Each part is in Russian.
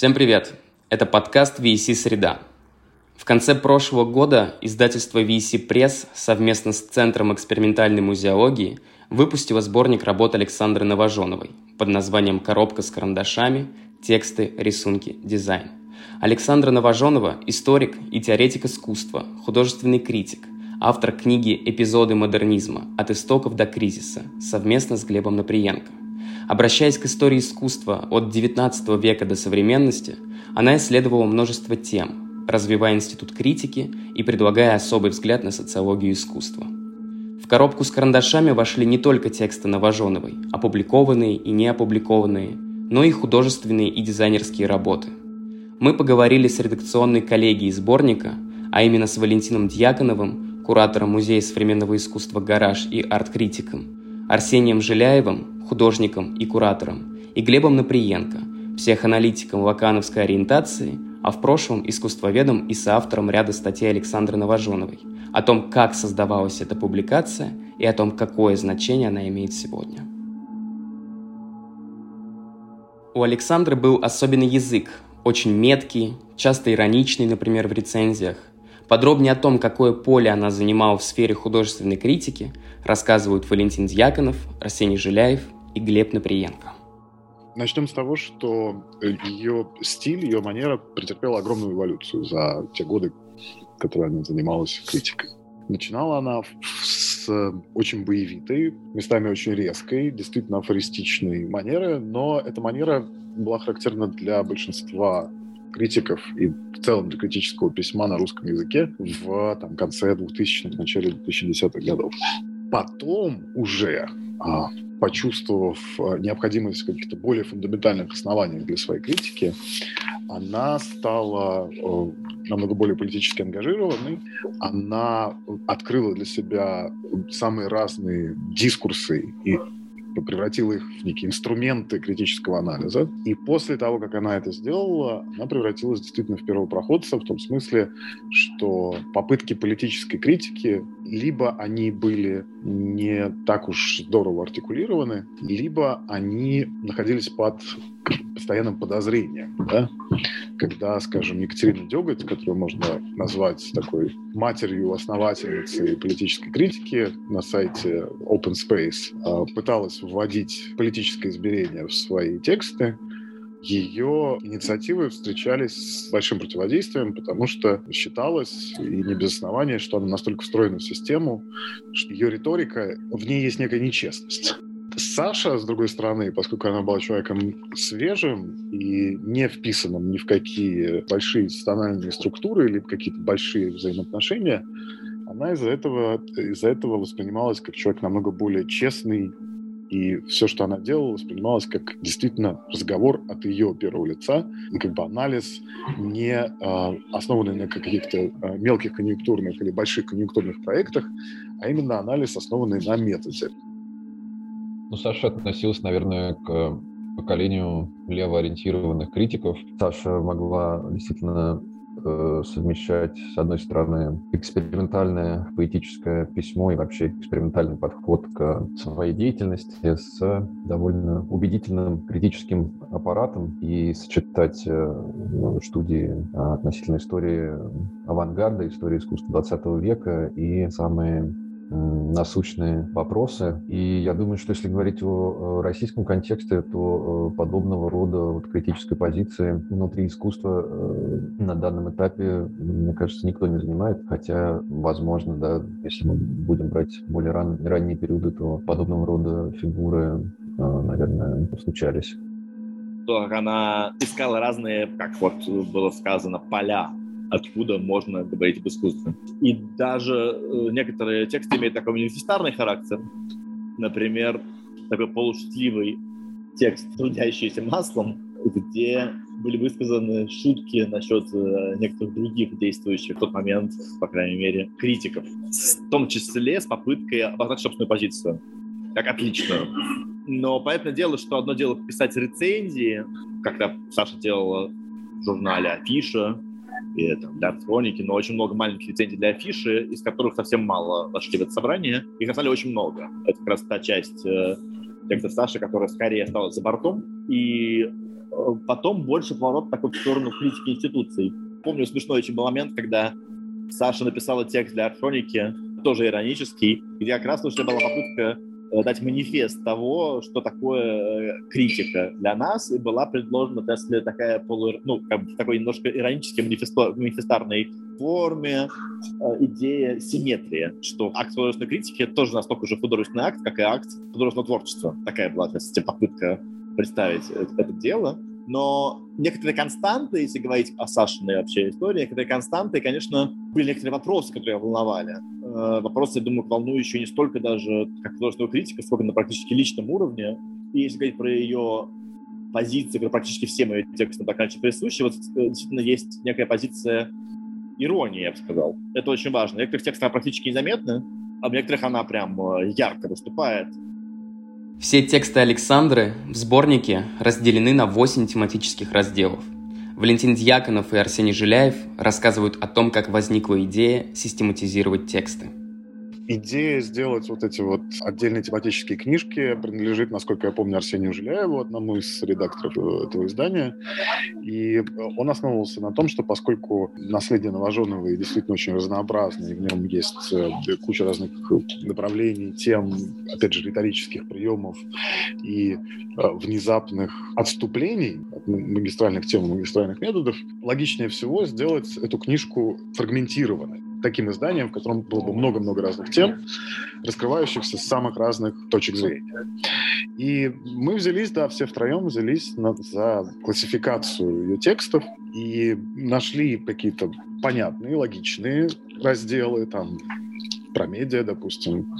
Всем привет! Это подкаст VC «Среда». В конце прошлого года издательство VC Press совместно с Центром экспериментальной музеологии выпустило сборник работ Александры Новоженовой под названием «Коробка с карандашами. Тексты, рисунки, дизайн». Александра Новоженова – историк и теоретик искусства, художественный критик, автор книги «Эпизоды модернизма. От истоков до кризиса» совместно с Глебом Наприенко. Обращаясь к истории искусства от XIX века до современности, она исследовала множество тем, развивая институт критики и предлагая особый взгляд на социологию искусства. В коробку с карандашами вошли не только тексты Новоженовой, опубликованные и не опубликованные, но и художественные и дизайнерские работы. Мы поговорили с редакционной коллегией сборника, а именно с Валентином Дьяконовым, куратором Музея современного искусства «Гараж» и арт-критиком, Арсением Жиляевым, художником и куратором, и Глебом Наприенко, психоаналитиком лакановской ориентации, а в прошлом искусствоведом и соавтором ряда статей Александры Новоженовой о том, как создавалась эта публикация и о том, какое значение она имеет сегодня. У Александры был особенный язык, очень меткий, часто ироничный, например, в рецензиях. Подробнее о том, какое поле она занимала в сфере художественной критики, рассказывают Валентин Дьяконов, Арсений Жиляев и Глеб Наприенко. Начнем с того, что ее стиль, ее манера претерпела огромную эволюцию за те годы, которые она занималась критикой. Начинала она с очень боевитой, местами очень резкой, действительно афористичной манеры, но эта манера была характерна для большинства критиков и в целом для критического письма на русском языке в там, конце 2000-х, начале 2010-х годов. Потом уже а, почувствовав э, необходимость каких-то более фундаментальных оснований для своей критики, она стала э, намного более политически ангажированной, она открыла для себя самые разные дискурсы и превратила их в некие инструменты критического анализа. И после того, как она это сделала, она превратилась действительно в первопроходца в том смысле, что попытки политической критики либо они были не так уж здорово артикулированы, либо они находились под постоянным подозрением. Да? Когда, скажем, Екатерина Деготь, которую можно назвать такой матерью, основательницей политической критики на сайте Open Space, а, пыталась вводить политическое измерение в свои тексты, ее инициативы встречались с большим противодействием, потому что считалось, и не без основания, что она настолько встроена в систему, что ее риторика, в ней есть некая нечестность. Саша, с другой стороны, поскольку она была человеком свежим и не вписанным ни в какие большие институциональные структуры или какие-то большие взаимоотношения, она из-за этого, из-за этого воспринималась как человек намного более честный, и все, что она делала, воспринималось как действительно разговор от ее первого лица, как бы анализ, не э, основанный на каких-то э, мелких конъюнктурных или больших конъюнктурных проектах, а именно анализ, основанный на методе. Ну, Саша относилась, наверное, к поколению левоориентированных критиков. Саша могла действительно э, совмещать, с одной стороны, экспериментальное поэтическое письмо и вообще экспериментальный подход к своей деятельности с довольно убедительным критическим аппаратом и сочетать э, студии относительно истории авангарда, истории искусства 20 века и самые насущные вопросы. И я думаю, что если говорить о российском контексте, то э, подобного рода вот критической позиции внутри искусства э, на данном этапе, мне кажется, никто не занимает. Хотя, возможно, да, если мы будем брать более ран, ранние периоды, то подобного рода фигуры, э, наверное, случались. Она искала разные, как вот было сказано, поля откуда можно говорить об искусстве. И даже э, некоторые тексты имеют такой манифестарный характер. Например, такой полушутливый текст «Трудящийся маслом», где были высказаны шутки насчет э, некоторых других действующих в тот момент, по крайней мере, критиков. В том числе с попыткой обозначить собственную позицию, как отличную. Но понятное дело, что одно дело писать рецензии, когда Саша делала в журнале «Афиша», и там, для хроники, но очень много маленьких лицензий для афиши, из которых совсем мало вошли в это собрание. Их на самом деле очень много. Это как раз та часть э, текста Саши, которая скорее осталась за бортом. И потом больше поворот такой в сторону критики институций. Помню смешной очень был момент, когда Саша написала текст для хроники, тоже иронический, где как раз уже была попытка Э, дать манифест того, что такое э, критика для нас, и была предложена если такая полу, ну, как бы такой немножко иронической манифесто, манифестарной форме э, идея симметрии, что акт художественной критики тоже настолько же художественный акт, как и акт художественного творчества. Такая была, то есть, попытка представить это, это дело. Но некоторые константы, если говорить о Сашиной вообще истории, некоторые константы, конечно, были некоторые вопросы, которые волновали. Э, вопросы, я думаю, волнующие не столько даже как художественного критика, сколько на практически личном уровне. И если говорить про ее позиции, которые практически всем ее текстам так иначе присущи, вот э, действительно есть некая позиция иронии, я бы сказал. Это очень важно. В некоторых текстах практически незаметна, а в некоторых она прям э, ярко выступает. Все тексты Александры в сборнике разделены на 8 тематических разделов. Валентин Дьяконов и Арсений Жиляев рассказывают о том, как возникла идея систематизировать тексты идея сделать вот эти вот отдельные тематические книжки принадлежит, насколько я помню, Арсению Жиляеву, одному из редакторов э, этого издания. И он основывался на том, что поскольку наследие Новоженова действительно очень разнообразное, и в нем есть э, куча разных направлений, тем, опять же, риторических приемов и э, внезапных отступлений от магистральных тем и магистральных методов, логичнее всего сделать эту книжку фрагментированной таким изданием, в котором было бы много-много разных тем, раскрывающихся с самых разных точек зрения. И мы взялись, да, все втроем взялись на, за классификацию ее текстов и нашли какие-то понятные, логичные разделы, там, про медиа, допустим,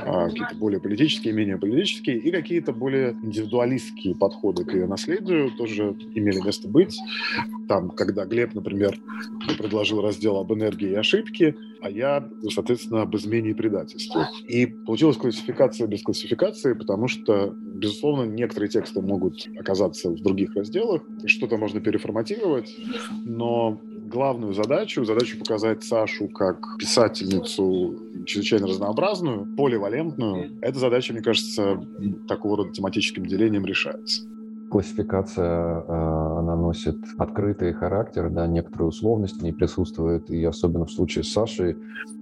а, какие-то более политические, менее политические, и какие-то более индивидуалистские подходы к ее наследию тоже имели место быть. Там, когда Глеб, например, предложил раздел об энергии и ошибке, а я, соответственно, об измене и предательстве. И получилась классификация без классификации, потому что, безусловно, некоторые тексты могут оказаться в других разделах, что-то можно переформатировать, но главную задачу, задачу показать Сашу как писательницу чрезвычайно разнообразную, поливалентную, эта задача, мне кажется, такого рода тематическим делением решается. Классификация, э, она носит открытый характер, да, некоторые условности не присутствуют, и особенно в случае с Сашей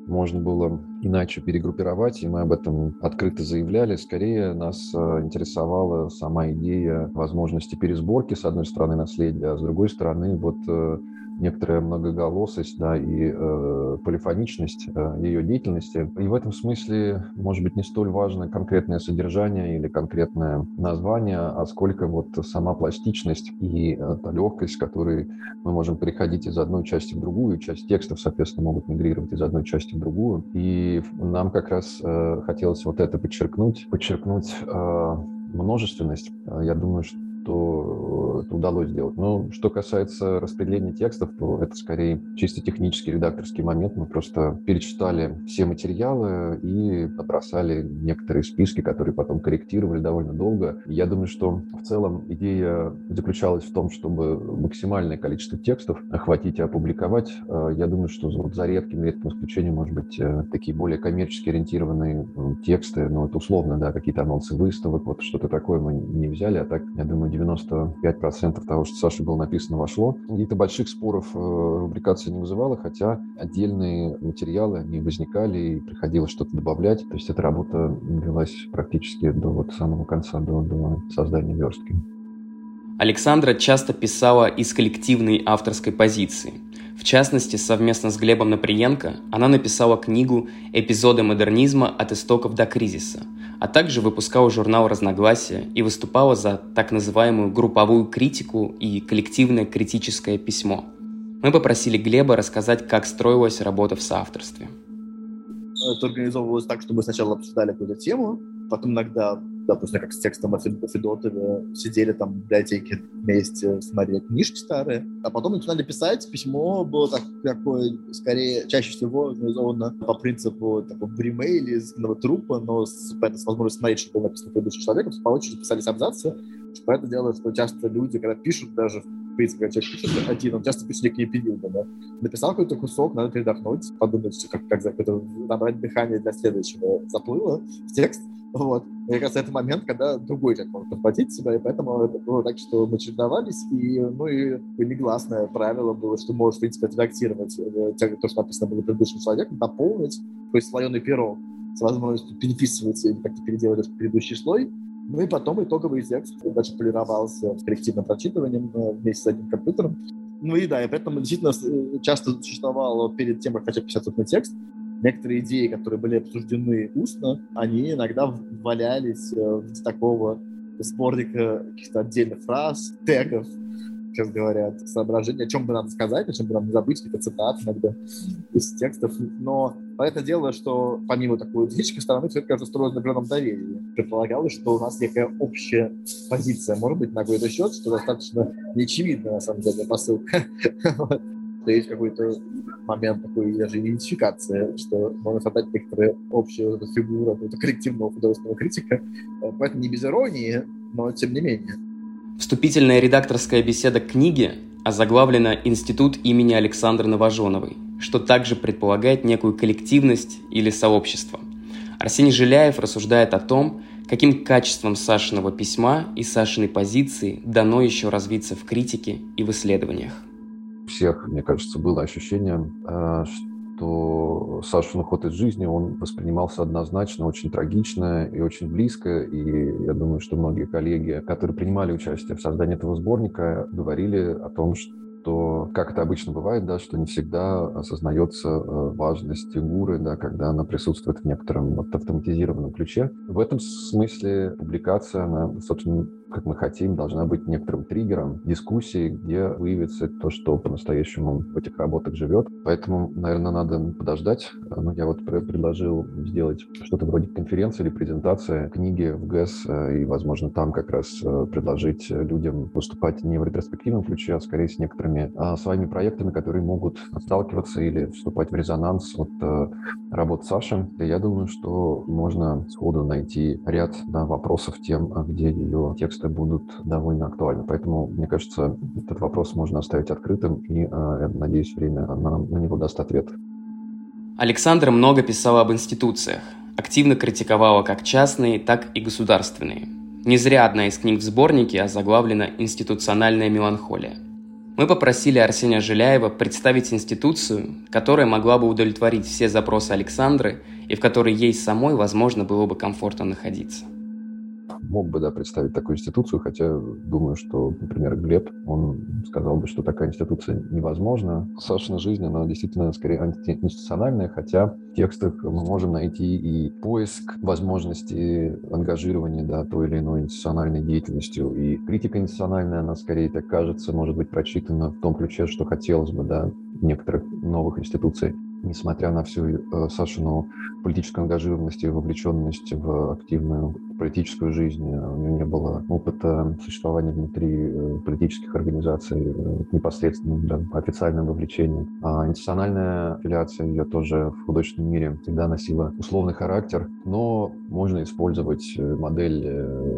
можно было иначе перегруппировать, и мы об этом открыто заявляли. Скорее нас э, интересовала сама идея возможности пересборки, с одной стороны, наследия, а с другой стороны, вот э, некоторая многоголосость да, и э, полифоничность э, ее деятельности. И в этом смысле, может быть, не столь важно конкретное содержание или конкретное название, а сколько вот сама пластичность и э, та легкость, с которой мы можем переходить из одной части в другую. Часть текстов, соответственно, могут мигрировать из одной части в другую. И нам как раз э, хотелось вот это подчеркнуть, подчеркнуть э, множественность. Я думаю, что что это удалось сделать. Но что касается распределения текстов, то это скорее чисто технический редакторский момент. Мы просто перечитали все материалы и набросали некоторые списки, которые потом корректировали довольно долго. Я думаю, что в целом идея заключалась в том, чтобы максимальное количество текстов охватить и опубликовать. А, я думаю, что вот за редким редким исключением, может быть, э, такие более коммерчески ориентированные тексты, ну, это условно, да, какие-то анонсы выставок, вот что-то такое мы не взяли, а так, я думаю, 95% того, что Саше было написано, вошло. Каких-то больших споров э, рубрикация не вызывала, хотя отдельные материалы, они возникали, и приходилось что-то добавлять. То есть эта работа велась практически до вот самого конца, до, до создания верстки. Александра часто писала из коллективной авторской позиции. В частности, совместно с Глебом Наприенко она написала книгу «Эпизоды модернизма от истоков до кризиса», а также выпускала журнал «Разногласия» и выступала за так называемую групповую критику и коллективное критическое письмо. Мы попросили Глеба рассказать, как строилась работа в соавторстве. Это организовывалось так, что мы сначала обсуждали какую-то тему, потом иногда допустим, как с текстом о Федотове, сидели там в библиотеке вместе, смотрели книжки старые, а потом начинали писать, письмо было так, такое, скорее, чаще всего организовано по принципу такого бремейля из трупа, но с, с возможностью смотреть, что было написано предыдущим человеком, по очереди писались абзацы, Поэтому дело, что часто люди, когда пишут даже принципе, когда человек один, он часто пишет некие периоды, да. Написал какой-то кусок, надо передохнуть, подумать, как, как это, набрать дыхание для следующего заплыва в текст, вот. И как раз это момент, когда другой человек может подхватить себя, и поэтому это было так, что мы чередовались, и, ну, и негласное правило было, что можешь, в принципе, отредактировать э, то, что написано было предыдущим человеком, дополнить, то есть слоеный пирог с возможностью переписывать или как-то переделать этот предыдущий слой, ну и потом итоговый текст дальше полировался коллективным прочитыванием э, вместе с одним компьютером. Ну и да, и поэтому действительно э, часто существовало перед тем, как начать писать на текст, некоторые идеи, которые были обсуждены устно, они иногда валялись э, в такого сборника каких-то отдельных фраз, тегов, сейчас говорят, соображения, о чем бы надо сказать, о чем бы нам не забыть, какие-то цитаты иногда из текстов. Но понятное дело, что помимо такой утечки стороны, все это, кажется, строилось на определенном доверии. Предполагалось, что у нас некая общая позиция, может быть, на какой-то счет, что достаточно неочевидная, на самом деле, посылка. что есть какой-то момент такой даже идентификации, что можно создать некоторые общие фигуры какого-то коллективного художественного критика. Поэтому не без иронии, но тем не менее. Вступительная редакторская беседа книги озаглавлена «Институт имени Александры Новоженовой», что также предполагает некую коллективность или сообщество. Арсений Жиляев рассуждает о том, каким качеством Сашиного письма и Сашиной позиции дано еще развиться в критике и в исследованиях всех, мне кажется, было ощущение, э, что Сашин уход из жизни, он воспринимался однозначно очень трагично и очень близко. И я думаю, что многие коллеги, которые принимали участие в создании этого сборника, говорили о том, что что, как это обычно бывает, да, что не всегда осознается э, важность фигуры, да, когда она присутствует в некотором вот, автоматизированном ключе. В этом смысле публикация, она, собственно, как мы хотим, должна быть некоторым триггером дискуссии, где выявится то, что по-настоящему в этих работах живет. Поэтому, наверное, надо подождать. Ну, я вот предложил сделать что-то вроде конференции или презентации книги в ГЭС, э, и, возможно, там как раз э, предложить людям выступать не в ретроспективном ключе, а скорее с некоторыми а, своими проектами, которые могут сталкиваться или вступать в резонанс от а, работ Саши. Я думаю, что можно сходу найти ряд да, вопросов тем, где ее текст тексты будут довольно актуальны. Поэтому, мне кажется, этот вопрос можно оставить открытым, и, э, я надеюсь, время на, на него даст ответ. Александр много писал об институциях, активно критиковала как частные, так и государственные. Не зря одна из книг в сборнике озаглавлена «Институциональная меланхолия». Мы попросили Арсения Жиляева представить институцию, которая могла бы удовлетворить все запросы Александры и в которой ей самой, возможно, было бы комфортно находиться мог бы да, представить такую институцию, хотя думаю, что, например, Глеб, он сказал бы, что такая институция невозможна. Сашина жизнь, она действительно скорее антиинституциональная, хотя в текстах мы можем найти и поиск возможности ангажирования да, той или иной институциональной деятельностью. И критика институциональная, она скорее, так кажется, может быть прочитана в том ключе, что хотелось бы да, некоторых новых институций несмотря на всю э, Сашину политическую ангажированность и вовлеченность в активную политическую жизнь, у нее не было опыта существования внутри э, политических организаций э, непосредственно да, официальным вовлечениям. А институциональная аффилиация ее тоже в художественном мире всегда носила условный характер, но можно использовать модель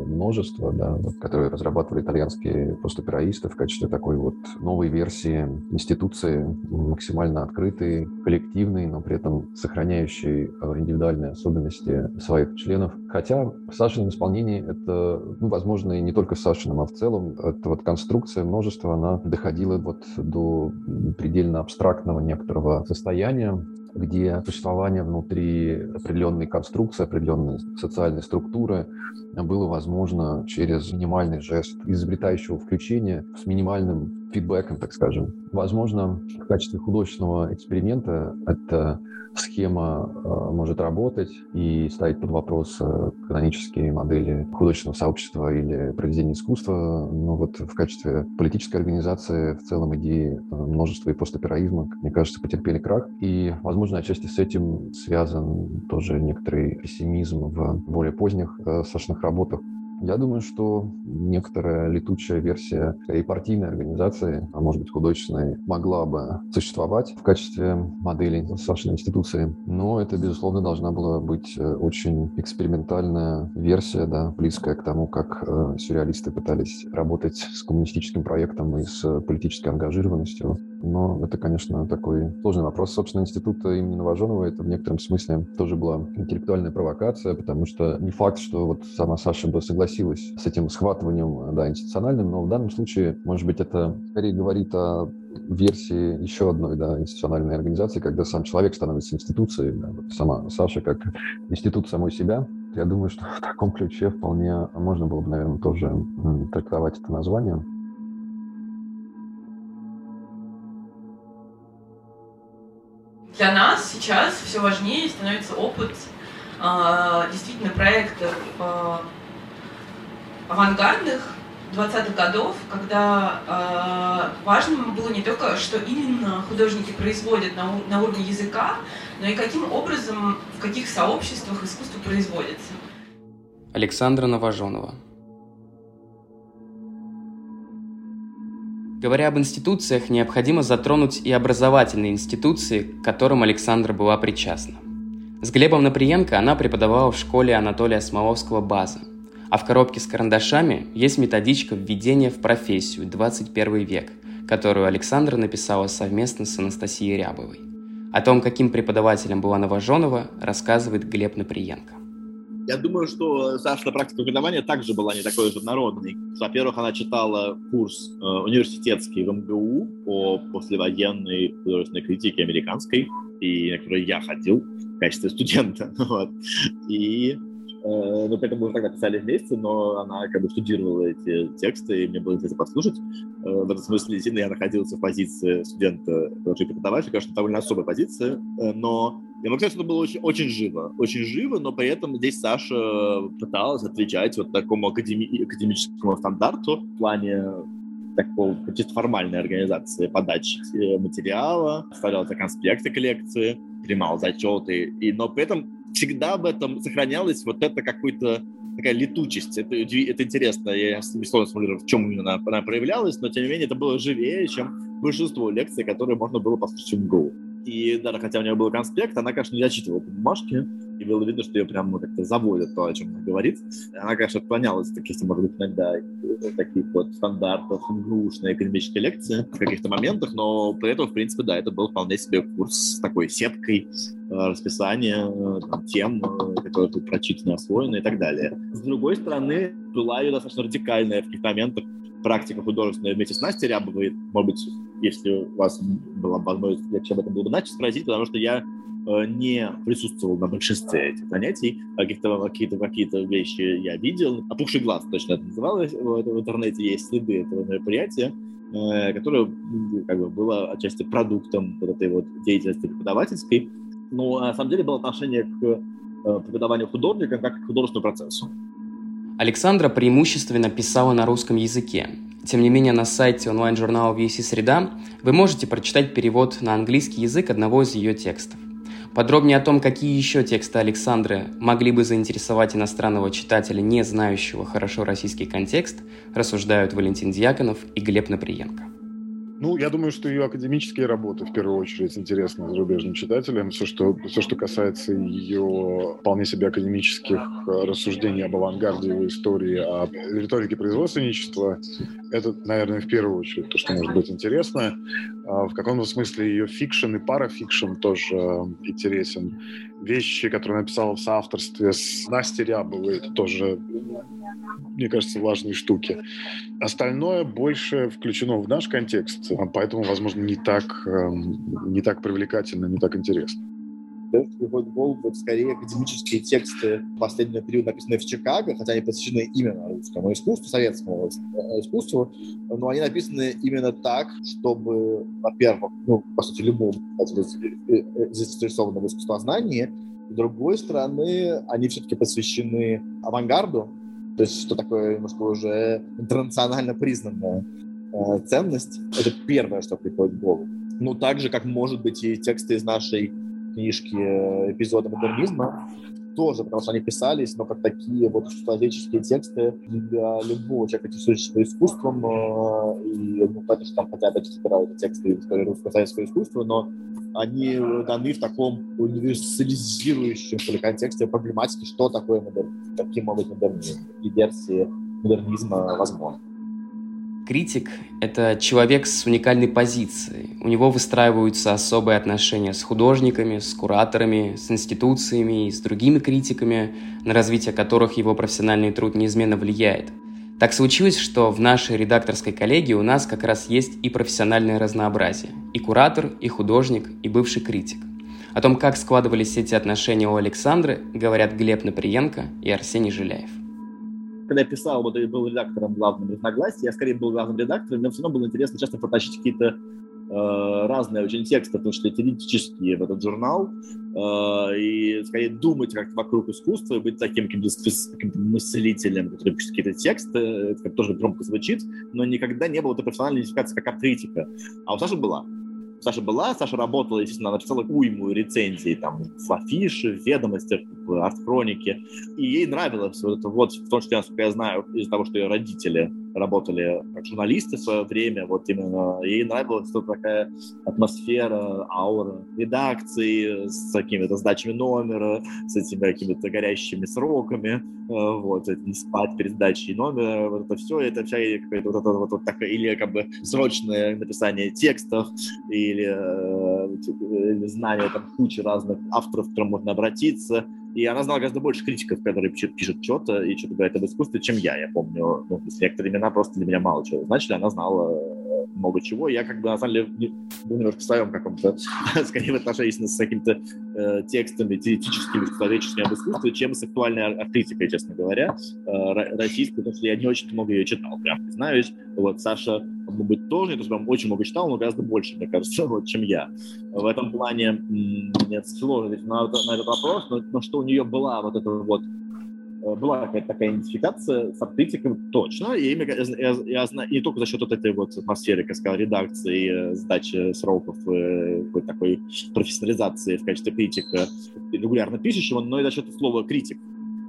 множества, да, которую разрабатывали итальянские постопераисты в качестве такой вот новой версии институции, максимально открытой, коллективной, но при этом сохраняющий э, индивидуальные особенности своих членов. Хотя в Сашином исполнении это, ну, возможно, и не только в Сашином, а в целом, эта вот конструкция множества, она доходила вот до предельно абстрактного некоторого состояния, где существование внутри определенной конструкции, определенной социальной структуры было возможно через минимальный жест изобретающего включения с минимальным фидбэком, так скажем. Возможно, в качестве художественного эксперимента эта схема э, может работать и ставить под вопрос э, канонические модели художественного сообщества или произведения искусства, но вот в качестве политической организации в целом идеи э, множества и постапераизма, как мне кажется, потерпели крах. И, возможно, отчасти с этим связан тоже некоторый пессимизм в более поздних Сашиных работах, Я думаю, что некоторая летучая версия и партийной организации, а может быть художественной, могла бы существовать в качестве модели Сашиной институции, но это, безусловно, должна была быть э, очень экспериментальная версия, да, близкая к тому, как э, сюрреалисты пытались работать с коммунистическим проектом и с политической ангажированностью. Но это, конечно, такой сложный вопрос. Собственно, института имени Новоженова это в некотором смысле тоже была интеллектуальная провокация, потому что не факт, что вот сама Саша бы согласилась с этим схватыванием да, институциональным, но в данном случае, может быть, это скорее говорит о версии еще одной да, институциональной организации, когда сам человек становится институцией, да, вот сама Саша как институт самой себя. Я думаю, что в таком ключе вполне можно было бы, наверное, тоже трактовать это название. Для нас сейчас все важнее становится опыт э, действительно проектов э, авангардных 20-х годов, когда э, важным было не только, что именно художники производят на, на уровне языка, но и каким образом, в каких сообществах искусство производится. Александра Новоженова Говоря об институциях, необходимо затронуть и образовательные институции, к которым Александра была причастна. С Глебом Наприенко она преподавала в школе Анатолия Смоловского «База», а в коробке с карандашами есть методичка введения в профессию 21 век, которую Александра написала совместно с Анастасией Рябовой. О том, каким преподавателем была Новоженова, рассказывает Глеб Наприенко. Я думаю, что Сашина практика преподавания также была не такой же народной. Во-первых, она читала курс э, университетский в МГУ по послевоенной художественной критике американской, и на который я ходил в качестве студента. Вот. И Э, при этом мы уже тогда писали вместе, но она как бы штудировала эти тексты, и мне было интересно послушать. Э, в этом смысле действительно я находился в позиции студента, тоже преподавателя, конечно, довольно особая позиция, э, но я могу сказать, что это было очень, очень живо, очень живо, но при этом здесь Саша пыталась отвечать вот такому академи- академическому стандарту в плане такого чисто формальной организации подачи материала, оставлялся конспекты коллекции, принимал зачеты, и, но при этом всегда в этом сохранялась вот это какой-то такая летучесть. Это, это интересно. Я сложно сформулировать, в чем именно она, она проявлялась, но тем не менее это было живее, чем большинство лекций, которые можно было послушать в МГУ. И даже хотя у нее был конспект, она, конечно, не зачитывала по бумажке, и было видно, что ее прям ну, как-то заводят то, о чем она говорит. Она, конечно, отклонялась от каких-то, может быть, иногда таких вот стандартов МГУшной экономической лекции в каких-то моментах, но при этом, в принципе, да, это был вполне себе курс с такой сеткой э, расписания э, тем, э, которые тут прочитаны, освоены и так далее. С другой стороны, была ее достаточно радикальная в каких-то моментах практика художественная вместе с Настей Рябовой. Может быть, если у вас была возможность, я об этом был бы начать спросить, потому что я э, не присутствовал на большинстве этих занятий. Какие-то, какие-то вещи я видел. «Опухший глаз» точно это называлось. В интернете есть следы этого мероприятия, э, которое как бы, было отчасти продуктом вот этой вот деятельности преподавательской. Но на самом деле было отношение к э, преподаванию художника как к художественному процессу. Александра преимущественно писала на русском языке. Тем не менее, на сайте онлайн-журнала VC «Среда» вы можете прочитать перевод на английский язык одного из ее текстов. Подробнее о том, какие еще тексты Александры могли бы заинтересовать иностранного читателя, не знающего хорошо российский контекст, рассуждают Валентин Дьяконов и Глеб Наприенко. Ну, я думаю, что ее академические работы в первую очередь интересны зарубежным читателям. Все, что, все, что касается ее вполне себе академических э, рассуждений об авангарде его истории, о риторике производственничества, это, наверное, в первую очередь то, что может быть интересно. А в каком-то смысле ее fiction и parafiction тоже э, интересен. Вещи, которые написала в соавторстве с Настей Рябовой, это тоже мне кажется, важные штуки. Остальное больше включено в наш контекст, а поэтому, возможно, не так, эм, не так привлекательно, не так интересно. В голову вот скорее академические тексты последнего периода, написанные в Чикаго, хотя они посвящены именно русскому искусству, советскому э, искусству, но они написаны именно так, чтобы, во-первых, ну, по сути, любому э, э, заинтересованному искусствознании, с другой стороны, они все-таки посвящены авангарду, то есть что такое немножко уже интернационально признанная э, ценность. Это первое, что приходит в голову. Ну, так же, как, может быть, и тексты из нашей книжки э, «Эпизоды модернизма», тоже, потому что они писались, но как такие вот человеческие тексты для любого человека, интересующегося искусством, э, и, ну, что там хотя опять собирают тексты истории русского советского искусства, но они даны в таком универсализирующем что контексте проблематики, что такое модернизм, каким может быть модернизм, и версии модернизма возможны. Критик – это человек с уникальной позицией. У него выстраиваются особые отношения с художниками, с кураторами, с институциями и с другими критиками, на развитие которых его профессиональный труд неизменно влияет. Так случилось, что в нашей редакторской коллегии у нас как раз есть и профессиональное разнообразие. И куратор, и художник, и бывший критик. О том, как складывались эти отношения у Александры, говорят Глеб Наприенко и Арсений Жиляев когда я писал, вот я был редактором главным разногласий, я скорее был главным редактором, мне все равно было интересно часто протащить какие-то э, разные очень тексты, потому что теоретические в этот журнал, э, и скорее думать как вокруг искусства, и быть таким каким-то, каким мыслителем, который пишет какие-то тексты, это тоже громко звучит, но никогда не было этой профессиональной идентификации как арт-критика. А у Саши была. Саша была, Саша работала, естественно, написала уйму рецензий там в афише, в ведомостях, в арт-хронике, и ей нравилось вот это вот, в том числе, насколько я знаю, из-за того, что ее родители работали как журналисты в свое время, вот именно ей нравилась что такая атмосфера, аура редакции с какими-то сдачами номера, с этими какими-то горящими сроками, э, вот, не спать перед сдачей номера, вот это все, это вся какая-то вот это вот, вот такая, или как бы срочное написание текстов, или, э, или знание там кучи разных авторов, к которым можно обратиться, и она знала гораздо больше критиков, которые пишут, пишут что-то и что-то говорят об искусстве, чем я. Я помню, ну, некоторые имена просто для меня мало чего значили. Она знала э, много чего. Я как бы, на самом деле, был немножко в своем каком-то, скорее в отношении с какими-то э, текстами теоретическими, человеческими об искусстве, чем с актуальной артистикой, честно говоря, э, российской, потому что я не очень много ее читал, прям признаюсь. Вот Саша может быть, тоже, то есть прям очень много читал, но гораздо больше, мне кажется, вот, чем я. В этом плане нет сложно на, на этот вопрос, но, но что у нее была вот эта вот э, была какая-то такая идентификация с арктиком точно, и я, я, я знаю, не только за счет вот этой вот атмосферы, как сказал, редакции, э, сдачи сроков, э, какой такой профессионализации в качестве критика, регулярно пишущего, но и за счет слова критик.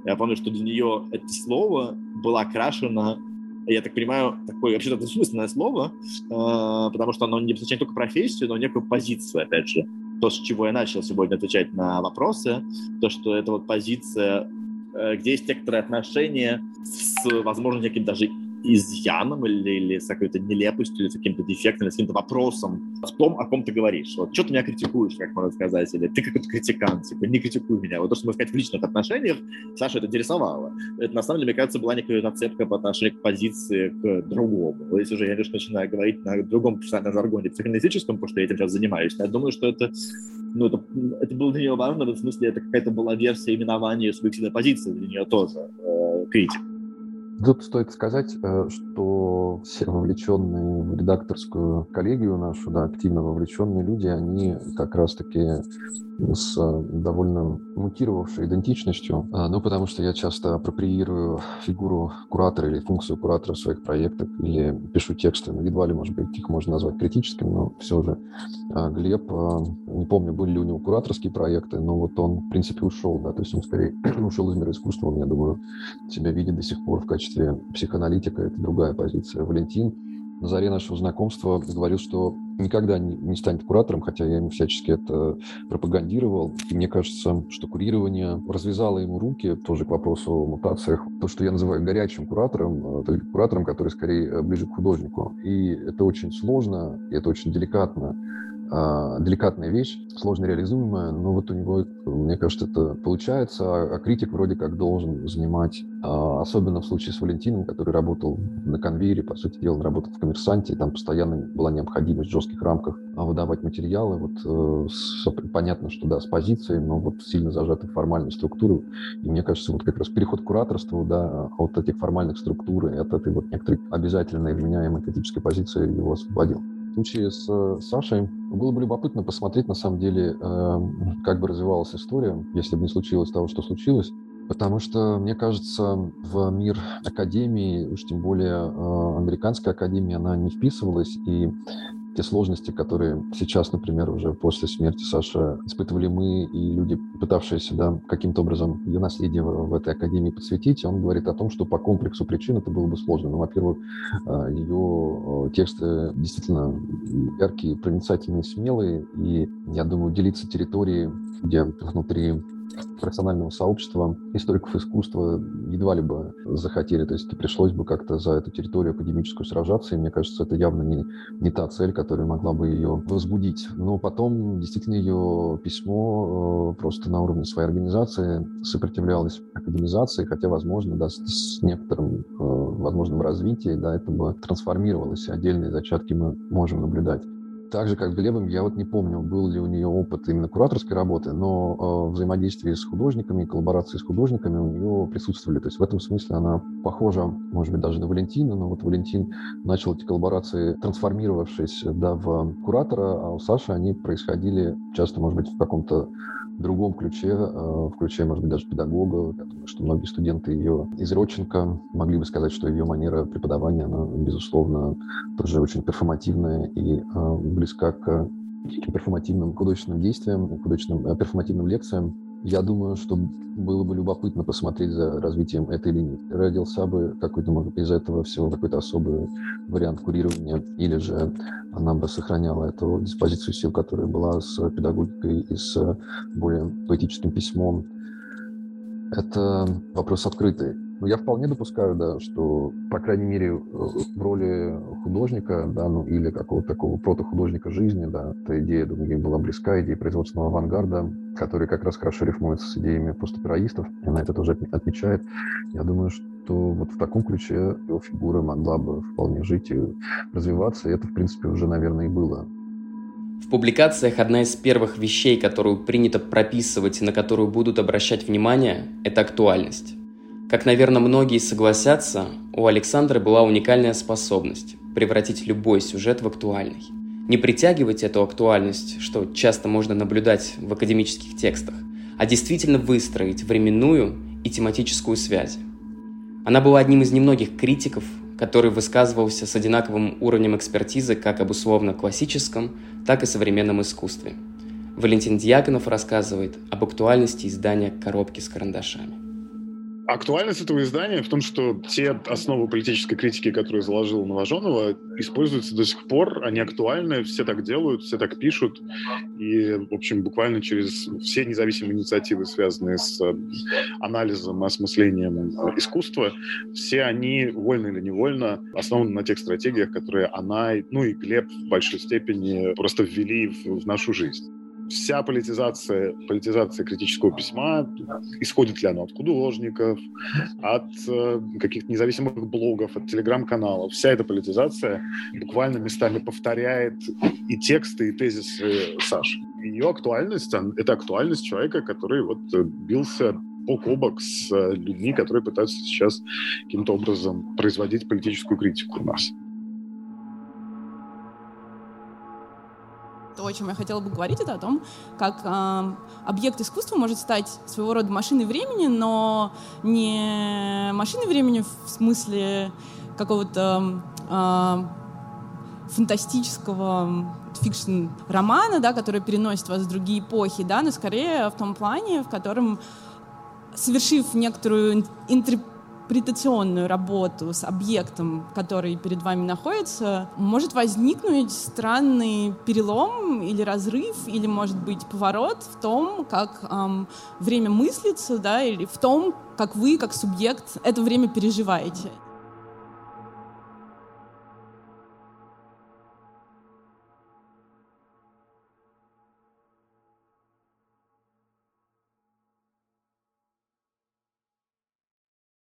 Я помню, что для нее это слово было окрашено я так понимаю, такое вообще-то двусмысленное слово, э, потому что оно не обозначает только профессию, но некую позицию, опять же. То, с чего я начал сегодня отвечать на вопросы, то, что это вот позиция, э, где есть некоторые отношения с, возможно, неким даже изъяном или, или с какой-то нелепостью, или с каким-то дефектом, или с каким-то вопросом в том, о ком ты говоришь. Вот что ты меня критикуешь, как можно сказать, или ты какой-то критикант, типа, не критикуй меня. Вот то, что мы сказать в личных отношениях, Саша это интересовало. Это, на самом деле, мне кажется, была некая зацепка по отношению к позиции к другому. Вот если уже я лишь начинаю говорить на другом профессиональном жаргоне, психоаналитическом, потому что я этим сейчас занимаюсь, я думаю, что это ну, это, это было для нее важно, в смысле, это какая-то была версия именования субъективной позиции для нее тоже, э, критик. Тут стоит сказать, э, что все вовлеченные в редакторскую коллегию нашу, да, активно вовлеченные люди, они как раз-таки с э, довольно мутировавшей идентичностью, а, ну, потому что я часто апроприирую фигуру куратора или функцию куратора в своих проектах, или пишу тексты, ну, едва ли, может быть, их можно назвать критическими, но все же. А, Глеб, а, не помню, были ли у него кураторские проекты, но вот он, в принципе, ушел, да, то есть он скорее ушел из мира искусства, он, я думаю, себя видит до сих пор в качестве психоаналитика, это другая позиция. Валентин на заре нашего знакомства говорил, что никогда не, не станет куратором, хотя я ему всячески это пропагандировал. И мне кажется, что курирование развязало ему руки, тоже к вопросу о мутациях, то, что я называю горячим куратором, то куратором, который скорее ближе к художнику. И это очень сложно, и это очень деликатно деликатная вещь, сложно реализуемая, но вот у него, мне кажется, это получается, а, а критик вроде как должен занимать, а, особенно в случае с Валентином, который работал на конвейере, по сути дела, он работал в коммерсанте, и там постоянно была необходимость в жестких рамках выдавать материалы, вот э, с, понятно, что да, с позицией, но вот сильно зажатой формальной структуры, и мне кажется, вот как раз переход к кураторству, да, от этих формальных структур и от этой вот некоторой обязательной вменяемой критической позиции его освободил. Случае с э, Сашей было бы любопытно посмотреть, на самом деле, эм, как бы развивалась история, если бы не случилось того, что случилось. Потому что, мне кажется, в мир академии, уж тем более э, американской академии, она не вписывалась. И те сложности, которые сейчас, например, уже после смерти Саши испытывали мы и люди, пытавшиеся да, каким-то образом ее наследие в этой академии подсветить, он говорит о том, что по комплексу причин это было бы сложно. Ну, во-первых, а, ее тексты действительно яркие, проницательные, смелые, и, я думаю, делиться территорией, где внутри профессионального сообщества историков искусства едва ли бы захотели. То есть пришлось бы как-то за эту территорию академическую сражаться, и мне кажется, это явно не, не та цель, которая могла бы ее возбудить. Но потом действительно ее письмо э, просто на уровне своей организации сопротивлялось академизации, хотя, возможно, да, с, некоторым э, возможным развитием да, это бы трансформировалось, и отдельные зачатки мы можем наблюдать. Так же, как Глебом, я вот не помню, был ли у нее опыт именно кураторской работы, но э, взаимодействие с художниками, коллаборации с художниками у нее присутствовали. То есть в этом смысле она похожа, может быть, даже на Валентина, но вот Валентин начал эти коллаборации, трансформировавшись да, в куратора, а у Саши они происходили часто, может быть, в каком-то другом ключе, э, в ключе, может быть, даже педагога. Я думаю, что многие студенты ее из Родченко могли бы сказать, что ее манера преподавания, она, безусловно, тоже очень перформативная и э, близка к перформативным художественным действиям, художественным э, перформативным лекциям. Я думаю, что было бы любопытно посмотреть за развитием этой линии. Родился бы какой-то, может из этого всего какой-то особый вариант курирования, или же она бы сохраняла эту диспозицию сил, которая была с педагогикой и с более поэтическим письмом. Это вопрос открытый. Но я вполне допускаю, да, что, по крайней мере, э, в роли художника, да, ну, или какого-то такого протохудожника жизни, да, эта идея, думаю, была близка, идея производственного авангарда, который как раз хорошо рифмуется с идеями постапераистов, и она это тоже отмечает. Я думаю, что вот в таком ключе его фигура могла бы вполне жить и развиваться, и это, в принципе, уже, наверное, и было. В публикациях одна из первых вещей, которую принято прописывать и на которую будут обращать внимание, это актуальность. Как, наверное, многие согласятся, у Александра была уникальная способность превратить любой сюжет в актуальный. Не притягивать эту актуальность, что часто можно наблюдать в академических текстах, а действительно выстроить временную и тематическую связь. Она была одним из немногих критиков, который высказывался с одинаковым уровнем экспертизы как об условно-классическом, так и современном искусстве. Валентин Дьяконов рассказывает об актуальности издания «Коробки с карандашами». Актуальность этого издания в том, что те основы политической критики, которые заложил Новоженова, используются до сих пор, они актуальны, все так делают, все так пишут, и, в общем, буквально через все независимые инициативы, связанные с э, анализом, осмыслением искусства, все они, вольно или невольно, основаны на тех стратегиях, которые она, ну и Глеб в большой степени просто ввели в, в нашу жизнь вся политизация, политизация критического письма, исходит ли оно от художников, от э, каких-то независимых блогов, от телеграм-каналов, вся эта политизация буквально местами повторяет и тексты, и тезисы Саши. Ее актуальность — это актуальность человека, который вот э, бился бок о бок с э, людьми, которые пытаются сейчас каким-то образом производить политическую критику у нас. То, о чем я хотела бы говорить, это о том, как э, объект искусства может стать своего рода машиной времени, но не машиной времени в смысле какого-то э, фантастического fiction романа, да, который переносит вас в другие эпохи, да, но скорее в том плане, в котором совершив некоторую интерпретацию интерпретационную работу с объектом, который перед вами находится, может возникнуть странный перелом или разрыв, или, может быть, поворот в том, как эм, время мыслится, да, или в том, как вы, как субъект, это время переживаете.